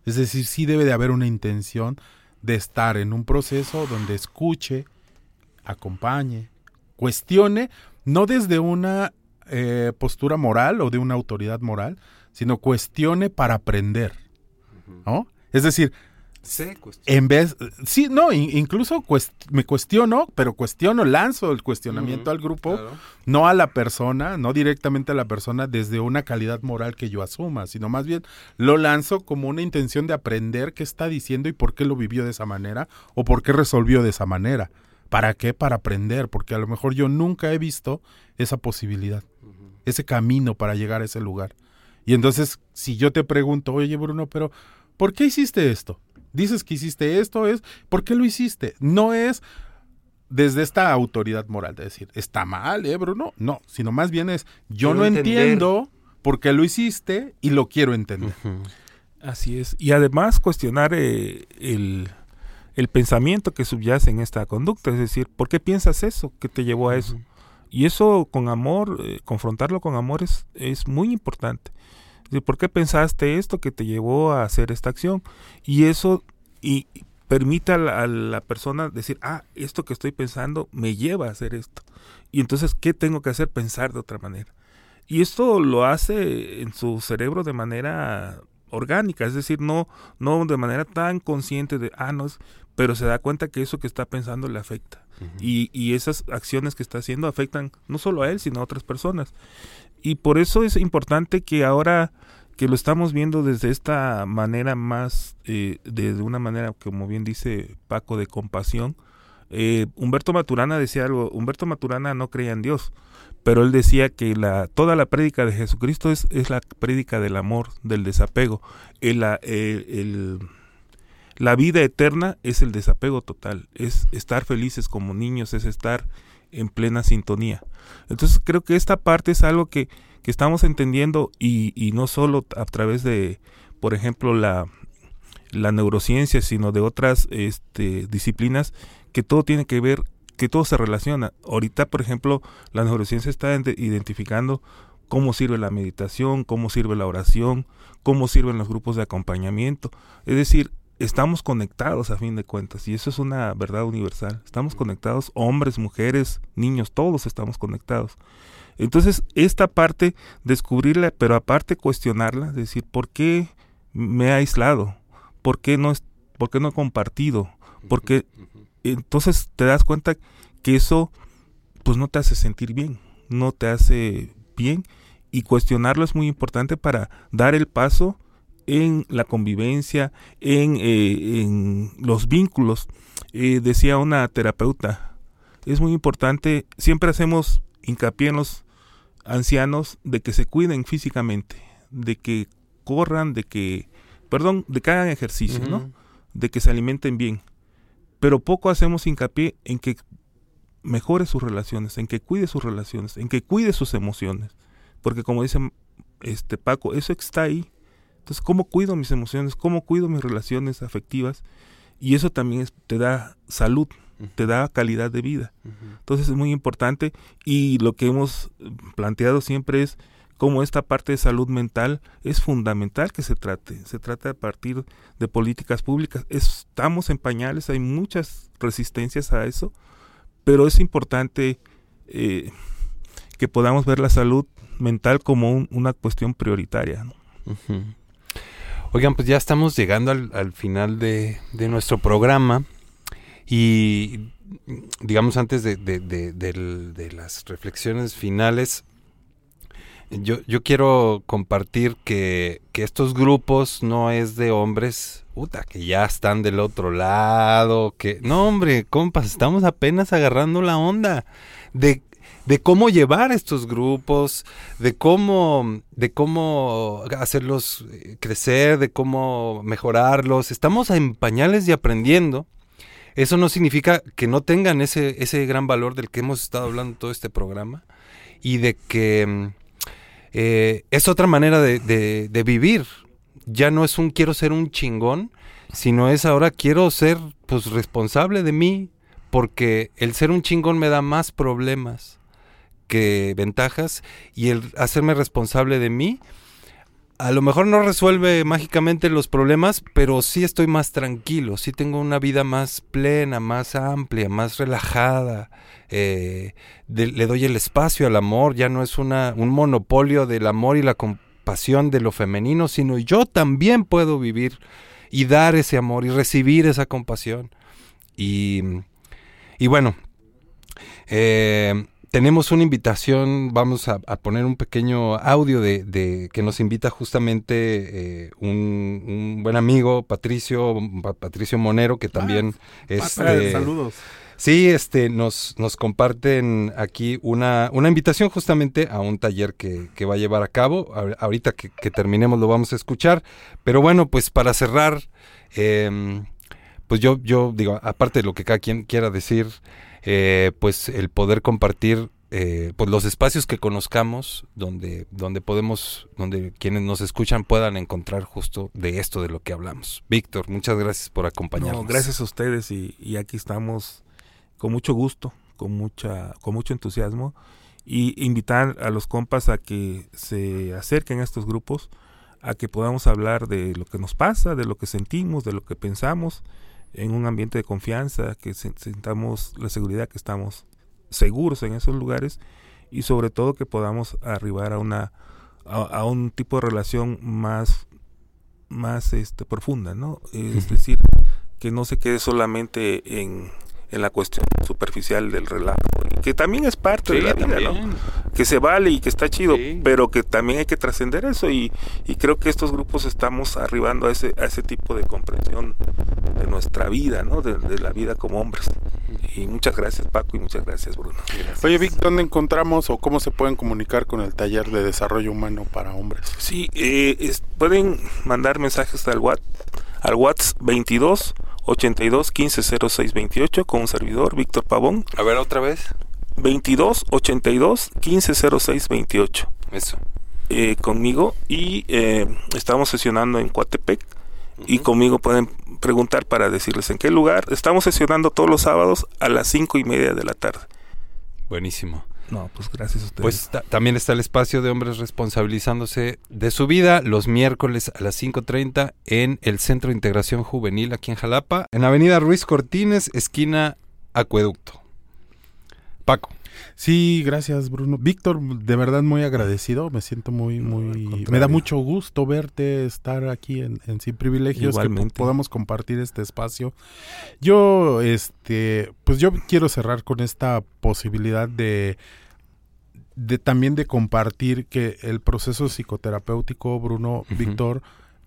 Es decir, sí debe de haber una intención de estar en un proceso donde escuche, acompañe, cuestione, no desde una eh, postura moral o de una autoridad moral, sino cuestione para aprender. ¿no? Es decir, Sí, en vez, sí, no, in, incluso cuest, me cuestiono, pero cuestiono, lanzo el cuestionamiento uh -huh, al grupo, claro. no a la persona, no directamente a la persona desde una calidad moral que yo asuma, sino más bien lo lanzo como una intención de aprender qué está diciendo y por qué lo vivió de esa manera o por qué resolvió de esa manera. ¿Para qué? Para aprender, porque a lo mejor yo nunca he visto esa posibilidad, uh -huh. ese camino para llegar a ese lugar. Y entonces, si yo te pregunto, oye Bruno, pero ¿por qué hiciste esto? Dices que hiciste esto, es ¿por qué lo hiciste? No es desde esta autoridad moral de decir, está mal, ¿eh, Bruno? No, sino más bien es, yo Quiero no entender. entiendo por qué lo hiciste y lo quiero entender. Uh -huh. Así es. Y además cuestionar eh, el, el, pensamiento que subyace en esta conducta, es decir, ¿por qué piensas eso? ¿Qué te llevó a eso? Uh -huh. Y eso con amor, eh, confrontarlo con amor es, es muy importante. ¿Por qué pensaste esto que te llevó a hacer esta acción? Y eso y permite a la, a la, persona decir, ah, esto que estoy pensando me lleva a hacer esto. Y entonces, ¿qué tengo que hacer? Pensar de otra manera. Y esto lo hace en su cerebro de manera orgánica, es decir, no, no de manera tan consciente de, ah, no, pero se da cuenta que eso que está pensando le afecta. Uh -huh. y, y esas acciones que está haciendo afectan no solo a él, sino a otras personas. Y por eso es importante que ahora que lo estamos viendo desde esta manera más, eh, de, una manera, como bien dice Paco, de compasión, eh, Humberto Maturana decía algo, Humberto Maturana no creía en Dios, pero él decía que la, toda la prédica de Jesucristo es, es la prédica del amor, del desapego. El, el, el, la vida eterna es el desapego total, es estar felices como niños, es estar en plena sintonía. Entonces creo que esta parte es algo que, que estamos entendiendo y, y, no solo a través de, por ejemplo, la, la neurociencia, sino de otras este, disciplinas, que todo tiene que ver que todo se relaciona. Ahorita, por ejemplo, la neurociencia está identificando cómo sirve la meditación, cómo sirve la oración, cómo sirven los grupos de acompañamiento. Es decir, estamos conectados a fin de cuentas y eso es una verdad universal. Estamos conectados, hombres, mujeres, niños, todos estamos conectados. Entonces, esta parte, descubrirla, pero aparte cuestionarla, decir, ¿por qué me he aislado? ¿Por qué no, es, por qué no he compartido? Porque entonces te das cuenta que eso pues no te hace sentir bien, no te hace bien y cuestionarlo es muy importante para dar el paso en la convivencia, en, eh, en los vínculos. Eh, decía una terapeuta, es muy importante, siempre hacemos hincapié en los ancianos de que se cuiden físicamente, de que corran, de que, perdón, de que hagan ejercicio, ¿no? De que se alimenten bien. Pero poco hacemos hincapié en que mejore sus relaciones, en que cuide sus relaciones, en que cuide sus emociones. Porque como dice este Paco, eso está ahí. Entonces, ¿cómo cuido mis emociones? ¿Cómo cuido mis relaciones afectivas? Y eso también te da salud, te da calidad de vida. Entonces es muy importante y lo que hemos planteado siempre es cómo esta parte de salud mental es fundamental que se trate. Se trata a partir de políticas públicas. Estamos en pañales, hay muchas resistencias a eso, pero es importante eh, que podamos ver la salud mental como una cuestión prioritaria. Oigan, pues ya estamos llegando al, final de, nuestro programa y digamos antes de, de, las reflexiones finales, yo, yo quiero compartir que, que, estos grupos no es de hombres, puta, que ya están del otro lado, que... No, hombre, compas, estamos apenas agarrando la onda de de cómo llevar estos grupos, de cómo, de cómo hacerlos eh, crecer, de cómo mejorarlos. Estamos en pañales y aprendiendo. Eso no significa que no tengan ese, ese gran valor del que hemos estado hablando todo este programa y de que mm, eh, es otra manera de, de vivir. Ya no es un quiero ser un chingón, sino es ahora quiero ser pues responsable de mí, porque el ser un chingón me da más problemas que ventajas y el hacerme responsable de mí, a lo mejor no resuelve mágicamente los problemas, pero sí estoy más tranquilo, sí tengo una vida más plena, más amplia, más relajada. Eh, le doy el espacio al amor, ya no es una, un monopolio del amor y la compasión de lo femenino, sino yo también puedo vivir y dar ese amor y recibir esa compasión. Y, y bueno, eh, tenemos una invitación, vamos a, poner un pequeño audio de, que nos invita justamente eh, un, buen amigo, Patricio, Patricio Monero, que también es... Este, saludos. Sí, este, nos, nos comparten aquí una, una invitación justamente a un taller que, que va a llevar a cabo. ahorita que, terminemos lo vamos a escuchar. Pero bueno, pues para cerrar, em, pues yo, yo digo, aparte de lo que cada quien quiera decir, eh, pues el poder compartir eh, pues los espacios que conozcamos donde donde podemos donde quienes nos escuchan puedan encontrar justo de esto de lo que hablamos. Víctor muchas gracias por acompañarnos. Gracias a ustedes y, aquí estamos con mucho gusto con mucha con mucho entusiasmo y invitar a los compas a que se acerquen a estos grupos a que podamos hablar de lo que nos pasa de lo que sentimos de lo que pensamos en un ambiente de confianza, que sintamos la seguridad que estamos seguros en esos lugares y sobre todo que podamos arribar a una a, un tipo de relación más más este profunda, ¿no? Es decir, que no se quede solamente en en la cuestión superficial del relato, que también es parte de la vida, ¿no? Que se vale y que está chido, pero que también hay que trascender eso y, y, creo que estos grupos estamos arribando a ese, a ese tipo de comprensión de nuestra vida, ¿no? De, la vida como hombres. Y muchas gracias Paco y muchas gracias Bruno. Oye Vic, ¿dónde encontramos o cómo se pueden comunicar con el taller de desarrollo humano para hombres? Sí, eh, pueden mandar mensajes al WhatsApp, al WhatsApp 22 82 15 06 28 con un servidor, Víctor Pavón. A ver, otra vez. 22 82 15 06 28. Eso. Eh, conmigo y eh, estamos sesionando en Coatepec y conmigo pueden preguntar para decirles en qué lugar. Estamos sesionando todos los sábados a las cinco y media de la tarde. Buenísimo. No, pues gracias a ustedes. Pues ta- también está el espacio de hombres responsabilizándose de su vida los miércoles a las 5.30 en el Centro de Integración Juvenil aquí en Jalapa, en Avenida Ruiz Cortines, esquina Acueducto. Paco. Sí, gracias Bruno. Víctor, de verdad muy agradecido, me siento muy, muy... Me da mucho gusto verte estar aquí en, en Sin Privilegios, que podamos compartir este espacio. Yo, este, pues yo quiero cerrar con esta posibilidad de, de también de compartir que el proceso psicoterapéutico, Bruno, Víctor,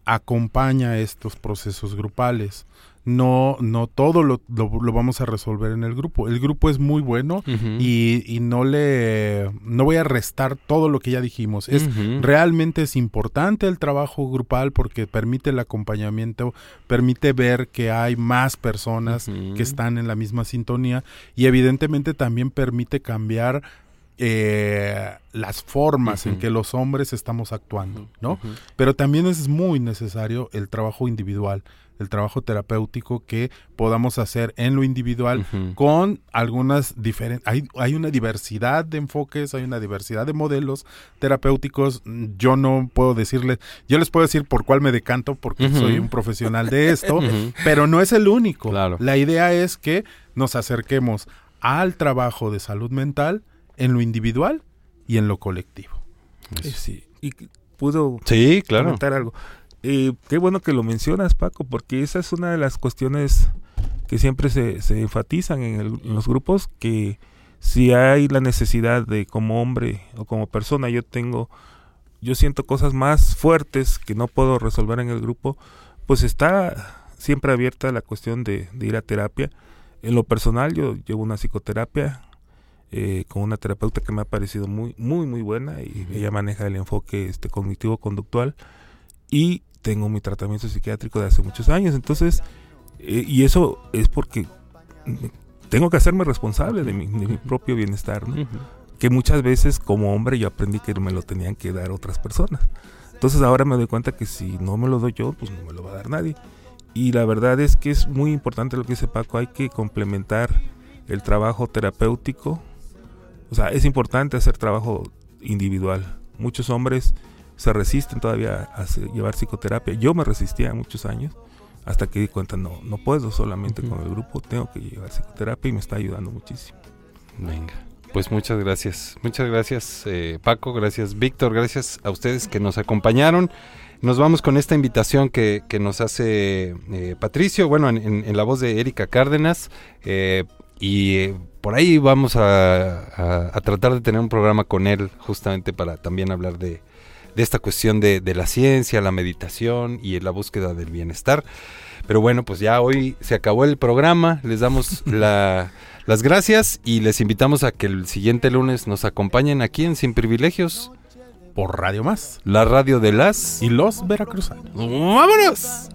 acompaña estos procesos grupales. No, no todo lo, lo- lo vamos a resolver en el grupo. El grupo es muy bueno y, y no le no voy a restar todo lo que ya dijimos. Es realmente es importante el trabajo grupal porque permite el acompañamiento, permite ver que hay más personas que están en la misma sintonía y evidentemente también permite cambiar eh, las formas en que los hombres estamos actuando, ¿no? Pero también es muy necesario el trabajo individual, el trabajo terapéutico que podamos hacer en lo individual con algunas diferentes... Hay, hay una diversidad de enfoques, hay una diversidad de modelos terapéuticos. Yo no puedo decirles, yo les puedo decir por cuál me decanto porque soy un profesional de esto, pero no es el único. Claro. La idea es que nos acerquemos al trabajo de salud mental en lo individual y en lo colectivo. Sí. Y pudo Sí, claro. comentar algo. Eh, qué bueno que lo mencionas, Paco, porque esa es una de las cuestiones que siempre se, se enfatizan en, el- en los grupos, que si hay la necesidad de como hombre o como persona, yo tengo, yo siento cosas más fuertes que no puedo resolver en el grupo, pues está siempre abierta la cuestión de, de ir a terapia. En lo personal, yo llevo una psicoterapia eh, con una terapeuta que me ha parecido muy, muy, muy buena y ella maneja el enfoque este, cognitivo-conductual y tengo mi tratamiento psiquiátrico de hace muchos años. Entonces, eh, y eso es porque tengo que hacerme responsable de mi, de mi propio bienestar, ¿no? Que muchas veces como hombre yo aprendí que me lo tenían que dar otras personas. Entonces ahora me doy cuenta que si no me lo doy yo, pues no me lo va a dar nadie. Y la verdad es que es muy importante lo que dice Paco, hay que complementar el trabajo terapéutico. O sea, es importante hacer trabajo individual. Muchos hombres se resisten todavía a llevar psicoterapia. Yo me resistía muchos años hasta que di cuenta, no, no puedo solamente con el grupo, tengo que llevar psicoterapia y me está ayudando muchísimo. Venga. Pues muchas gracias. Muchas gracias, eh, Paco. Gracias, Víctor. Gracias a ustedes que nos acompañaron. Nos vamos con esta invitación que, que nos hace eh, Patricio, bueno, en, en- en la voz de Erika Cárdenas. eh, y eh, por ahí vamos a, a- a tratar de tener un programa con él, justamente para también hablar de, de esta cuestión de, de la ciencia, la meditación y la búsqueda del bienestar. Pero bueno, pues ya hoy se acabó el programa. Les damos la- las gracias y les invitamos a que el siguiente lunes nos acompañen aquí en Sin Privilegios. Por Radio Más. La radio de las... Y los veracruzanos. ¡Vámonos!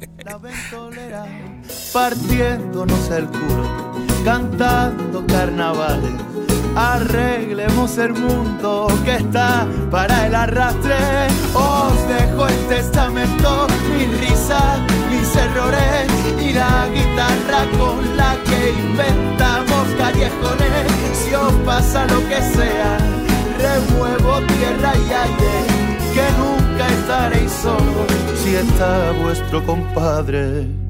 partiéndonos el culo, cantando carnavales. Arreglemos el mundo que está para el arrastre. Os dejo el testamento, mis risas, mis errores y la guitarra con la que inventamos callejones. Si os pasa lo que sea, remuevo tierra y aire, que nunca estaréis solos si está vuestro compadre.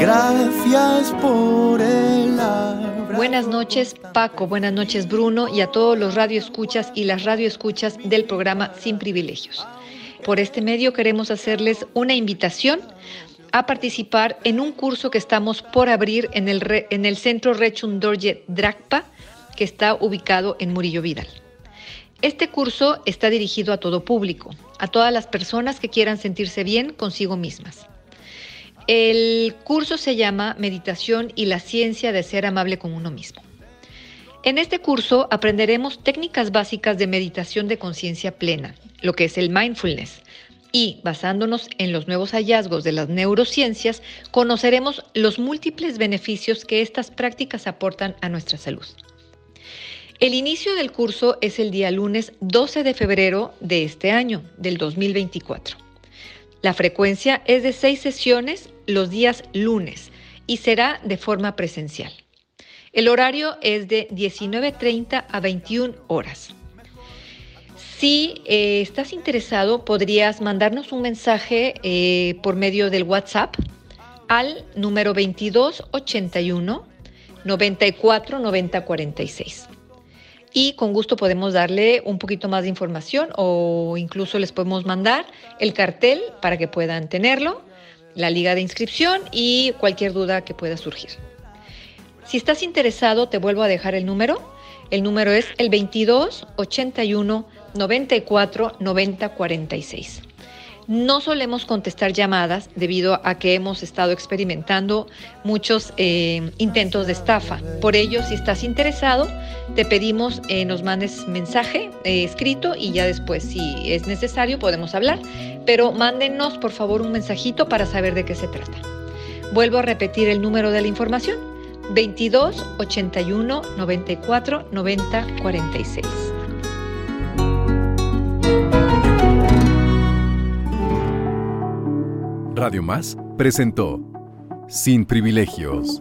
Gracias por el abrazo. Buenas noches, Paco. Buenas noches, Bruno, y a todos los radioescuchas y las radioescuchas del programa Sin Privilegios. Por este medio queremos hacerles una invitación a participar en un curso que estamos por abrir en el, re- en el Centro Rechundorje Dragpa, que está ubicado en Murillo Vidal. Este curso está dirigido a todo público, a todas las personas que quieran sentirse bien consigo mismas. El curso se llama Meditación y la ciencia de ser amable con uno mismo. En este curso aprenderemos técnicas básicas de meditación de conciencia plena, lo que es el mindfulness, y basándonos en los nuevos hallazgos de las neurociencias, conoceremos los múltiples beneficios que estas prácticas aportan a nuestra salud. El inicio del curso es el día lunes 12 de febrero de este año, del 2024. La frecuencia es de seis sesiones los días lunes y será de forma presencial. El horario es de 19.30 a 21 horas. Si eh, estás interesado, podrías mandarnos un mensaje eh, por medio del WhatsApp al número 2281 94 90 46. Y con gusto podemos darle un poquito más de información o incluso les podemos mandar el cartel para que puedan tenerlo, la liga de inscripción y cualquier duda que pueda surgir. Si estás interesado, te vuelvo a dejar el número. El número es el 22 81 94 90 46. No solemos contestar llamadas debido a que hemos estado experimentando muchos eh, intentos de estafa. Por ello, si estás interesado, te pedimos eh, nos mandes mensaje eh, escrito y ya después, si es necesario, podemos hablar. Pero mándenos, por favor, un mensajito para saber de qué se trata. Vuelvo a repetir el número de la información. 22 81 94 90 46. Radio Más presentó Sin Privilegios.